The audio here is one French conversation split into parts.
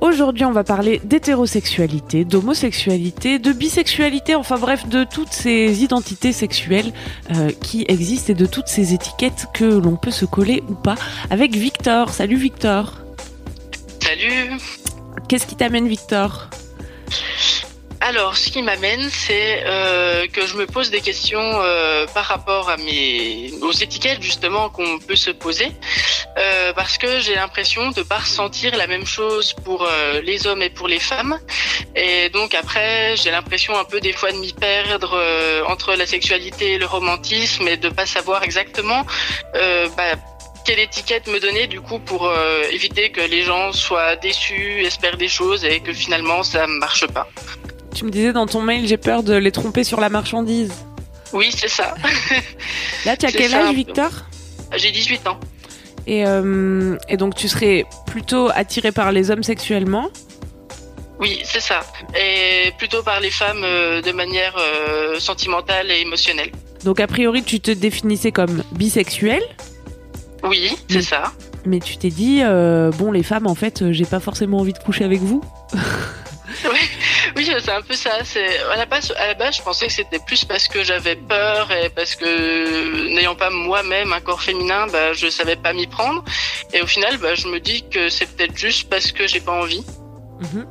Aujourd'hui, on va parler d'hétérosexualité, d'homosexualité, de bisexualité, enfin bref, de toutes ces identités sexuelles euh, qui existent et de toutes ces étiquettes que l'on peut se coller ou pas avec Victor. Salut Victor. Salut. Qu'est-ce qui t'amène Victor? Alors, ce qui m'amène, c'est euh, que je me pose des questions euh, par rapport aux étiquettes justement qu'on peut se poser, euh, parce que j'ai l'impression de pas ressentir la même chose pour les hommes et pour les femmes, et donc après j'ai l'impression un peu des fois de m'y perdre entre la sexualité et le romantisme et de pas savoir exactement. bah, quelle étiquette me donner du coup pour éviter que les gens soient déçus, espèrent des choses et que finalement ça marche pas. Tu me disais dans ton mail, j'ai peur de les tromper sur la marchandise. Oui, c'est ça. Là, tu as quel âge. Victor? J'ai 18 ans. et, euh, et donc tu serais plutôt attiré par les hommes sexuellement? Oui, c'est ça. Et plutôt par les femmes euh, de manière euh, sentimentale et émotionnelle. Donc a priori, tu te définissais comme bisexuel Oui, c'est ça. Mais tu t'es dit, bon, les femmes, en fait, j'ai pas forcément envie de coucher avec vous. Oui, c'est un peu ça. C'est à la base, à la base, je pensais que c'était plus parce que j'avais peur et parce que n'ayant pas moi-même un corps féminin, bah, je savais pas m'y prendre. Et au final, bah, je me dis que c'est peut-être juste parce que j'ai pas envie. Mhm.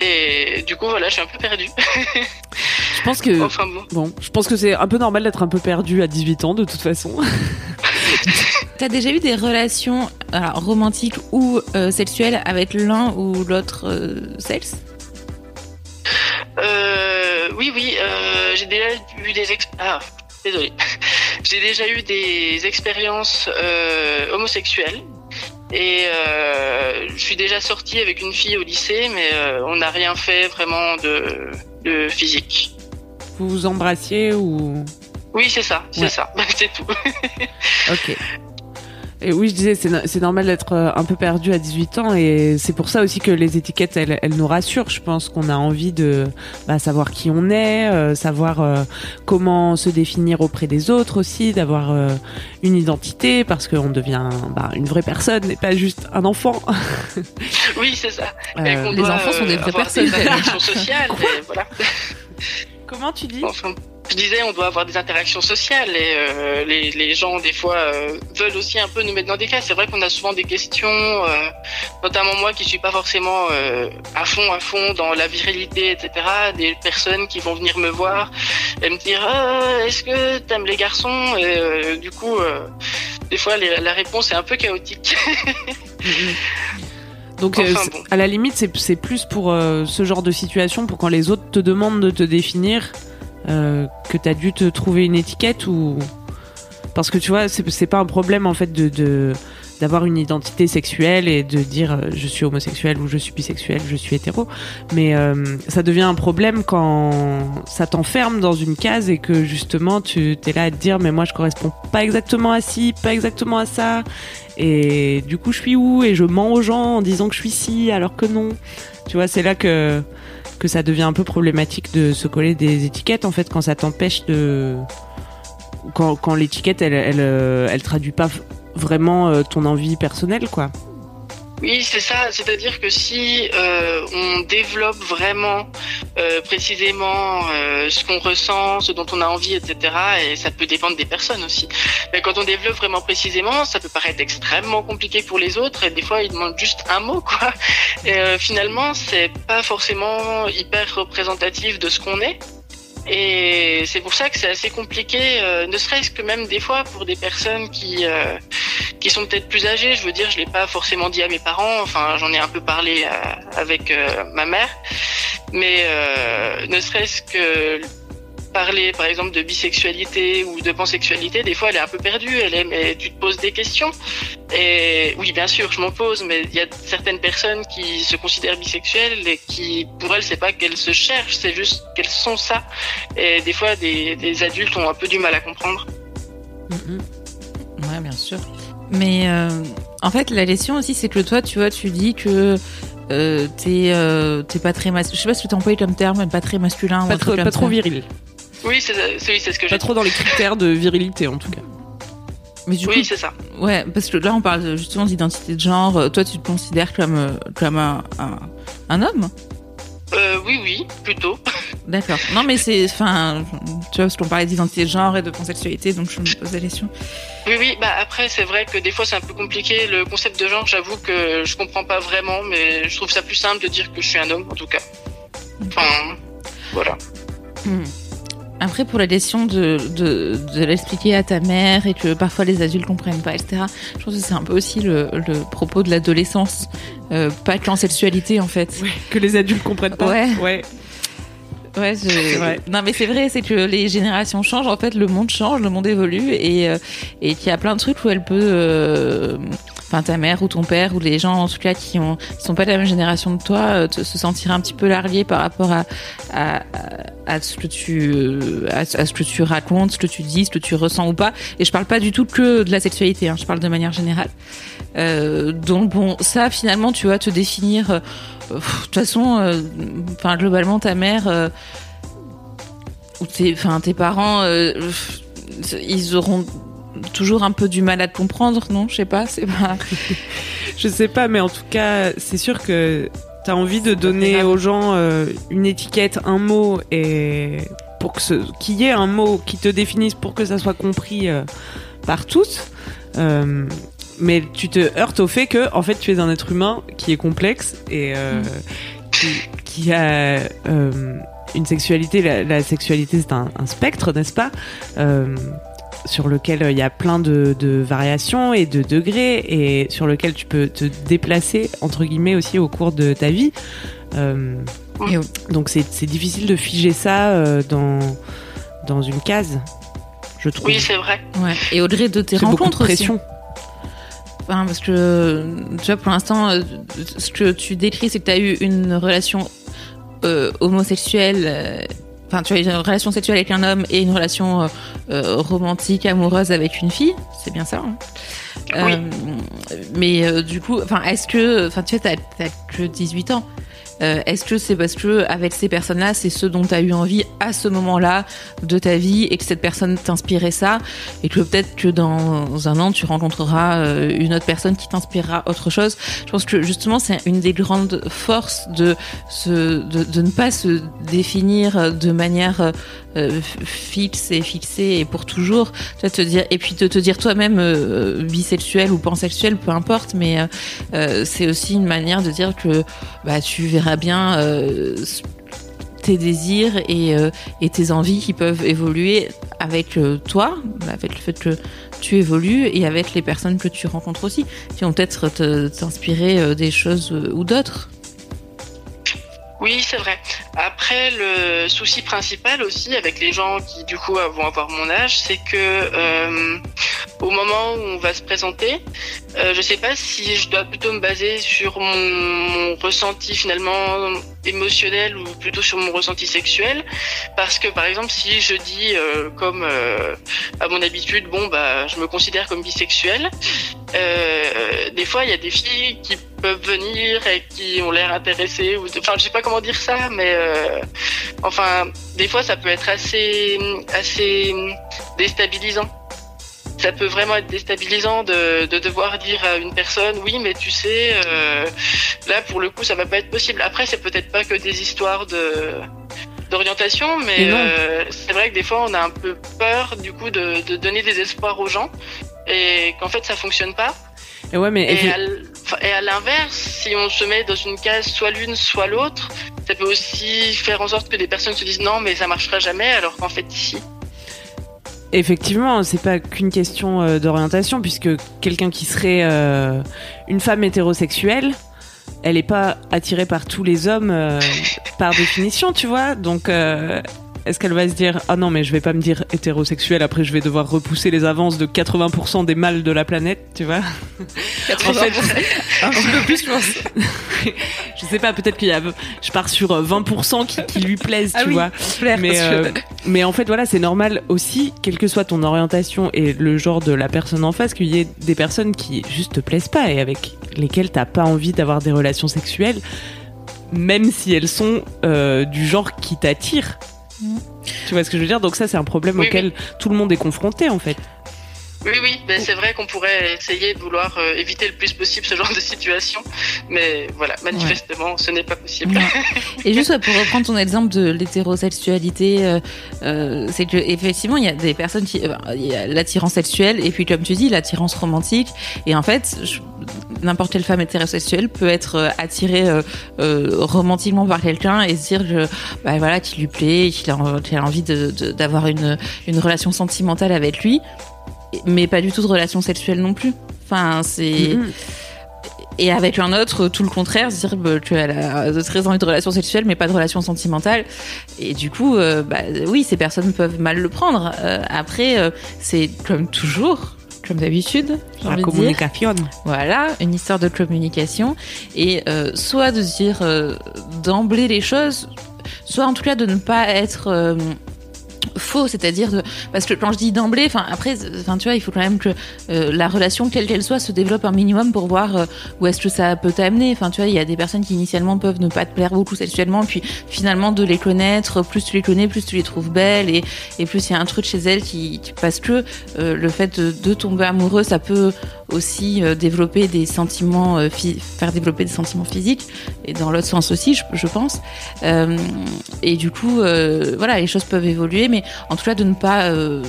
Et du coup, voilà, je suis un peu perdue. Je pense que, enfin bon. bon, je pense que c'est un peu normal d'être un peu perdu à 18 ans, de toute façon. T'as déjà eu des relations alors, romantiques ou euh, sexuelles avec l'un ou l'autre euh, sexe? Euh, oui, oui, euh, j'ai déjà eu des. Ah, désolé. j'ai déjà eu des expériences euh, homosexuelles. Et euh, je suis déjà sortie avec une fille au lycée, mais euh, on n'a rien fait vraiment de, de physique. Vous vous embrassiez ou... Oui, c'est ça, c'est Ouais. ça, c'est tout. Ok. Et oui, je disais, c'est no- c'est normal d'être euh, un peu perdu à 18 ans et c'est pour ça aussi que les étiquettes, elles, elles nous rassurent. Je pense qu'on a envie de bah, savoir qui on est, euh, savoir euh, comment se définir auprès des autres aussi, d'avoir euh, une identité parce qu'on devient bah, une vraie personne et pas juste un enfant. Oui, c'est ça. Euh, les doit, enfants sont des vraies personnes, Des sociales, et voilà. Comment tu dis? Enfin, je disais, on doit avoir des interactions sociales et euh, les, les gens, des fois, euh, veulent aussi un peu nous mettre dans des cas. C'est vrai qu'on a souvent des questions, euh, notamment moi qui suis pas forcément à fond, à fond dans la virilité, etc. Des personnes qui vont venir me voir et me dire Ah, Est-ce que t'aimes les garçons? Et du coup, des fois, les- la réponse est un peu chaotique. Donc Enfin, euh, c'est- bon. à la limite, c'est c'est plus pour euh, ce genre de situation, pour quand les autres te demandent de te définir, euh, que t'as dû te trouver une étiquette ou parce que tu vois, c'est pas un problème en fait de d'avoir une identité sexuelle et de dire euh, je suis homosexuel ou je suis bisexuel, je suis hétéro, mais euh, ça devient un problème quand ça t'enferme dans une case et que justement tu t'es là à te dire mais moi je corresponds pas exactement à ci, pas exactement à ça et du coup je suis où et je mens aux gens en disant que je suis ci alors que non. Tu vois, c'est là que que ça devient un peu problématique de se coller des étiquettes en fait quand ça t'empêche de quand, quand l'étiquette elle elle euh, elle traduit pas vraiment euh, ton envie personnelle quoi. Oui, c'est ça. C'est-à-dire que si euh, on développe vraiment précisément ce qu'on ressent, ce dont on a envie, etc. Et ça peut dépendre des personnes aussi. Mais quand on développe vraiment précisément, ça peut paraître extrêmement compliqué pour les autres. Et des fois, ils demandent juste un mot, quoi. Et finalement, c'est pas forcément hyper représentatif de ce qu'on est. Et c'est pour ça que c'est assez compliqué, euh, ne serait-ce que même des fois pour des personnes qui euh, qui sont peut-être plus âgées. Je veux dire, je l'ai pas forcément dit à mes parents. Enfin, j'en ai un peu parlé euh, avec ma mère, mais ne serait-ce que parler par exemple de bisexualité ou de pansexualité, des fois elle est un peu perdue, elle est mais tu te poses des questions. Et oui, bien sûr, je m'en pose, mais il y a certaines personnes qui se considèrent bisexuelles et qui pour elles c'est pas qu'elles se cherchent, c'est juste qu'elles sont ça. Et des fois des, adultes ont un peu du mal à comprendre. Mm Ouais, bien sûr. Mais euh, en fait, la question aussi, c'est que toi, tu vois, tu dis que euh, t'es euh, pas très masculin. Je sais pas si tu employé comme terme, pas très masculin. Pas, trop, pas trop viril. Oui, c'est ce que j'ai. Pas trop dans les critères de virilité en tout cas. Mais du oui, c'est ça. Ouais, parce que là, on parle justement d'identité de genre. Euh, toi, tu te considères comme, euh, comme un, un, homme? Euh, Oui, oui, plutôt. D'accord. Non, mais c'est. Enfin, tu vois, parce qu'on parlait d'identité de genre et de pansexualité, donc je me pose la question. Oui, oui, bah après, c'est vrai que des fois, c'est un peu compliqué. Le concept de genre, j'avoue que je comprends pas vraiment, mais je trouve ça plus simple de dire que je suis un homme, en tout cas. Enfin, voilà. Hmm. Après, pour la question de, de, de l'expliquer à ta mère et que parfois les adultes comprennent pas, etc., je pense que c'est un peu aussi le, le propos de l'adolescence. Euh, pas que en sexualité, en fait. que les adultes comprennent pas. Ouais. Ouais. Ouais, je... non mais c'est vrai, c'est que les générations changent, en fait le monde change, le monde évolue et euh, et qu'il y a plein de trucs où elle peut euh, enfin ta mère ou ton père ou les gens en tout cas qui ont sont pas de la même génération de toi euh, se sentir un petit peu largués par rapport à, à, ce que tu à, ce que tu racontes, ce que tu dis, ce que tu ressens ou pas. Et je parle pas du tout que de la sexualité, hein, je parle de manière générale. Euh, donc bon, ça finalement tu vas te définir. Euh, de toute façon, euh, enfin globalement ta mère ou tes, enfin tes parents, ils auront toujours un peu du mal à te comprendre, non? Je sais pas, c'est pas. je sais pas, mais en tout cas, c'est sûr que t'as envie de donner aux gens euh, une étiquette, un mot, et pour que ce... qu'il y ait un mot qui te définisse pour que ça soit compris euh, par tous. Euh, mais tu te heurtes au fait que, en fait, tu es un être humain qui est complexe et mm. qui, qui, a une sexualité. La, la sexualité, c'est un, un, spectre, n'est-ce pas? Sur lequel euh, il y a plein de, variations et de degrés et sur lequel tu peux te déplacer entre guillemets aussi au cours de ta vie. Euh, donc c'est difficile de figer ça euh, dans dans une case, je trouve. Oui, c'est vrai. Ouais. Et au-delà de tes rencontres de pression. Enfin, parce que tu vois, pour l'instant, ce que tu décris, c'est que tu as eu une relation homosexuelle enfin tu as une relation sexuelle avec un homme et une relation euh, euh, romantique amoureuse avec une fille c'est bien ça hein oui. Euh, mais du coup enfin est-ce que enfin tu sais t'as que 18 ans est-ce que c'est parce que avec ces personnes-là, c'est ce dont tu as eu envie à ce moment-là de ta vie et que cette personne t'inspirait ça? Et que peut-être que dans un an tu rencontreras euh, une autre personne qui t'inspirera autre chose. Je pense que justement c'est une des grandes forces de, de, ne pas se définir de manière euh, fixe et fixée et pour toujours. Tu te dire et puis de te dire toi-même bisexuel ou pansexuel, peu importe, mais c'est aussi une manière de dire que bah tu verras bien euh, tes désirs euh, et, tes envies qui peuvent évoluer avec euh, toi, avec le fait que tu évolues et avec les personnes que tu rencontres aussi, qui vont peut-être t'inspirer des choses ou d'autres. Oui, c'est vrai. Après, le souci principal aussi avec les gens qui du coup vont avoir mon âge, c'est que au moment où on va se présenter, euh, je sais pas si je dois plutôt me baser sur mon, ressenti finalement émotionnel ou plutôt sur mon ressenti sexuel, parce que par exemple si je dis euh, comme euh, à mon habitude, bon bah je me considère comme bisexuel, euh, des fois il y a des filles qui peuvent venir et qui ont l'air intéressées enfin je sais pas comment dire ça mais enfin des fois ça peut être assez assez déstabilisant ça peut vraiment être déstabilisant de, de, devoir dire à une personne oui mais tu sais euh, là pour le coup ça va pas être possible. Après c'est peut-être pas que des histoires de d'orientation mais euh, c'est vrai que des fois on a un peu peur du coup de, de donner des espoirs aux gens et qu'en fait ça fonctionne pas. Et ouais mais et, à, l'inverse si on se met dans une case soit l'une soit l'autre ça peut aussi faire en sorte que des personnes se disent non mais ça marchera jamais alors qu'en fait si Effectivement, c'est pas qu'une question euh, d'orientation, puisque quelqu'un qui serait euh, une femme hétérosexuelle, elle est pas attirée par tous les hommes euh, par définition, tu vois. Donc, est-ce qu'elle va se dire ah non mais je vais pas me dire hétérosexuelle après je vais devoir repousser les avances de 80% des mâles de la planète tu vois 80%. en fait un peu plus je pense. Je sais pas peut-être qu'il y a je pars sur 20% qui, qui lui plaisent ah tu oui, vois. clair, mais euh, mais en fait voilà c'est normal aussi quelle que soit ton orientation et le genre de la personne en face qu'il y ait des personnes qui juste te plaisent pas et avec lesquelles t'as pas envie d'avoir des relations sexuelles même si elles sont euh, du genre qui t'attire tu vois ce que je veux dire? Donc ça, c'est un problème Oui, auquel tout le monde est confronté en fait. Oui, oui, ben, c'est vrai qu'on pourrait essayer de vouloir euh, éviter le plus possible ce genre de situation, mais voilà, manifestement, ce n'est pas possible. Et juste ouais, pour reprendre ton exemple de l'hétérosexualité, euh, euh, c'est que effectivement, il y a des personnes qui, euh, il y a l'attirance sexuelle et puis comme tu dis, l'attirance romantique. Et en fait, je- n'importe quelle femme hétérosexuelle peut être euh, attirée euh, euh, romantiquement par quelqu'un et se dire que, bah voilà, qu'il lui plaît, qu'il a, a envie d'avoir une, une relation sentimentale avec lui, mais pas du tout de relation sexuelle non plus. Enfin, c'est et avec un autre, tout le contraire, se dire bah, qu'elle a très envie de relation sexuelle, mais pas de relation sentimentale. Et du coup, euh, bah, oui, ces personnes peuvent mal le prendre. Euh, après, euh, c'est comme toujours, comme d'habitude, La dire. communication. Voilà, une histoire de communication. Et euh, soit de dire euh, d'emblée les choses, soit en tout cas de ne pas être euh, faux, c'est-à-dire parce que quand je dis d'emblée, enfin après, enfin tu vois, il faut quand même que euh, la relation quelle qu'elle soit se développe un minimum pour voir euh, où est-ce que ça peut t'amener. Enfin tu vois, il y a des personnes qui initialement peuvent ne pas te plaire beaucoup sexuellement, puis finalement de les connaître, plus tu les connais, plus tu les trouves belles et, et plus il y a un truc chez elles qui, parce que euh, le fait de, tomber amoureux, ça peut aussi développer des sentiments, faire développer des sentiments physiques et dans l'autre sens aussi, je, je pense. Et du coup, voilà, les choses peuvent évoluer, mais en tout cas de ne pas euh,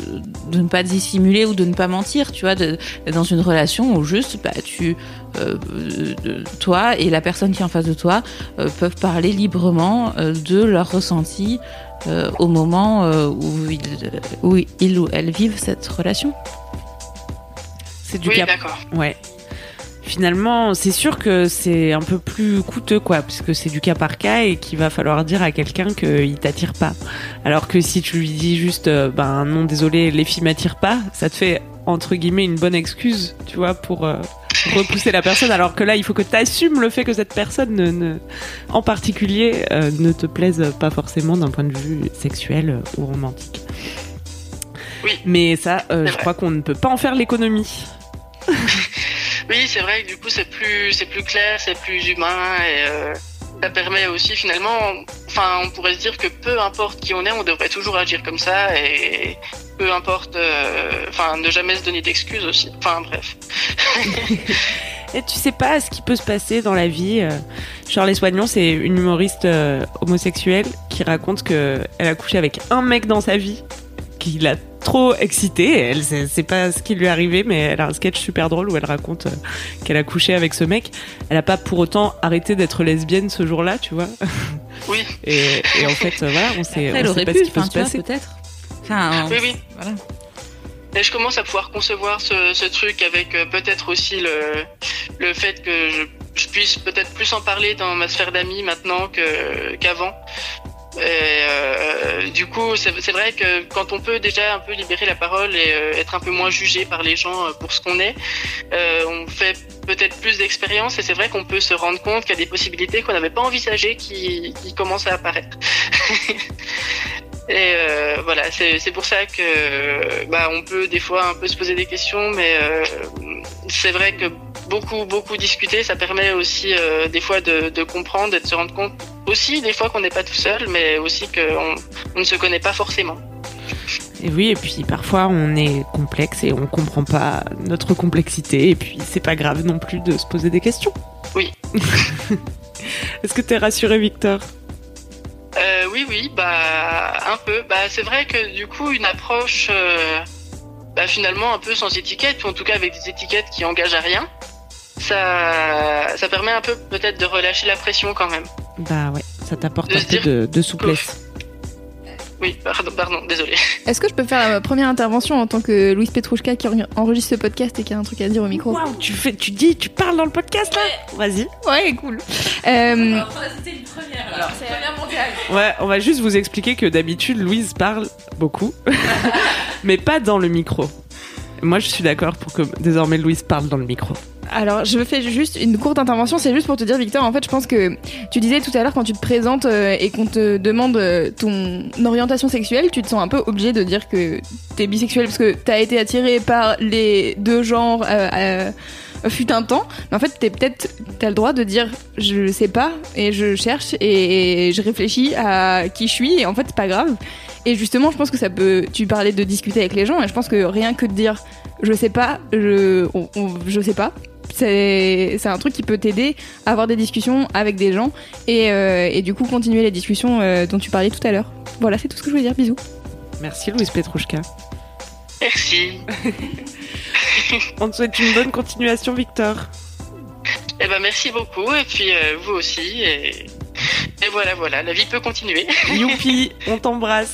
de ne pas dissimuler ou de ne pas mentir, tu vois, de, dans une relation où juste bah, tu euh, toi et la personne qui est en face de toi euh, peuvent parler librement de leurs ressentis euh, au moment où ils où ils ou elles vivent cette relation. C'est du Oui, d'accord. Ouais. Finalement, c'est sûr que c'est un peu plus coûteux, quoi, puisque c'est du cas par cas et qu'il va falloir dire à quelqu'un qu'il t'attire pas. Alors que si tu lui dis juste, euh, ben non, désolé, les filles m'attirent pas, ça te fait entre guillemets une bonne excuse, tu vois, pour euh, repousser la personne. Alors que là, il faut que tu assumes le fait que cette personne, ne, ne- en particulier, euh, ne te plaise pas forcément d'un point de vue sexuel ou romantique. Oui. Mais ça, euh, je crois qu'on ne peut pas en faire l'économie. Oui, c'est vrai que du coup c'est plus c'est plus clair, c'est plus humain et euh, ça permet aussi finalement, enfin on pourrait se dire que peu importe qui on est, on devrait toujours agir comme ça et peu importe, euh, enfin ne jamais se donner d'excuses aussi. Enfin bref. Et tu sais pas ce qui peut se passer dans la vie. euh. Shirley Soignon, c'est une humoriste euh, homosexuelle qui raconte que elle a couché avec un mec dans sa vie qui l'a trop excitée. Elle sait c'est pas ce qui lui est arrivé, mais elle a un sketch super drôle où elle raconte euh, qu'elle a couché avec ce mec. Elle a pas pour autant arrêté d'être lesbienne ce jour-là, tu vois. Oui, Et, et en fait, euh, voilà, on sait, Après, elle on aurait sait pas pu, ce qui peut se tu vois, passer. peut-être. Enfin, oui, oui. voilà. Et je commence à pouvoir concevoir ce, ce truc avec euh, peut-être aussi le, le fait que je, je puisse peut-être plus en parler dans ma sphère d'amis maintenant que qu'avant. Et euh, du coup, c'est vrai que quand on peut déjà un peu libérer la parole et euh, être un peu moins jugé par les gens euh, pour ce qu'on est, on fait peut-être plus d'expérience et c'est vrai qu'on peut se rendre compte qu'il y a des possibilités qu'on n'avait pas envisagées qui, qui commencent à apparaître. Et voilà, c'est pour ça que bah, on peut des fois un peu se poser des questions, mais c'est vrai que beaucoup beaucoup discuter, ça permet aussi euh, des fois de, de comprendre et de se rendre compte aussi des fois qu'on n'est pas tout seul, mais aussi qu'on on ne se connaît pas forcément. Et oui, et puis parfois on est complexe et on comprend pas notre complexité, et puis c'est pas grave non plus de se poser des questions. Oui. Est-ce que t'es rassuré, Victor? Euh, oui, oui, bah un peu. Bah c'est vrai que du coup une approche, euh, bah finalement un peu sans étiquette ou en tout cas avec des étiquettes qui engagent à rien, ça, ça permet un peu peut-être de relâcher la pression quand même. Bah ouais, ça t'apporte De un peu dire de, de souplesse. Oui, pardon, pardon, désolé. Est-ce que je peux faire la première intervention en tant que Louise Petrouchka qui enregistre ce podcast et qui a un truc à dire au micro? Waouh, tu fais, tu dis, tu parles dans le podcast là? Vas-y. Ouais, cool. Euh, C'était une première, alors. Première mondiale. Ouais, on va juste vous expliquer que d'habitude Louise parle beaucoup, mais pas dans le micro. Moi, je suis d'accord pour que désormais Louise parle dans le micro. Alors, je fais juste une courte intervention. C'est juste pour te dire, Victor, en fait, je pense que tu disais tout à l'heure quand tu te présentes euh, et qu'on te demande euh, ton orientation sexuelle, tu te sens un peu obligé de dire que t'es bisexuel parce que t'as été attiré par les deux genres. Euh, fut un temps, mais en fait t'es peut-être t'as le droit de dire je sais pas et je cherche et je réfléchis à qui je suis et en fait c'est pas grave et justement je pense que ça peut tu parlais de discuter avec les gens et je pense que rien que de dire je sais pas je on- on- je sais pas c'est c'est un truc qui peut t'aider à avoir des discussions avec des gens et, euh, et du coup continuer les discussions euh, dont tu parlais tout à l'heure. Voilà, c'est tout ce que je voulais dire. Bisous. Merci Louise Petrouchka. Merci. On te souhaite une bonne continuation, Victor. Eh ben merci beaucoup et puis euh, vous aussi et, et voilà voilà, la vie peut continuer. Youpi, on t'embrasse.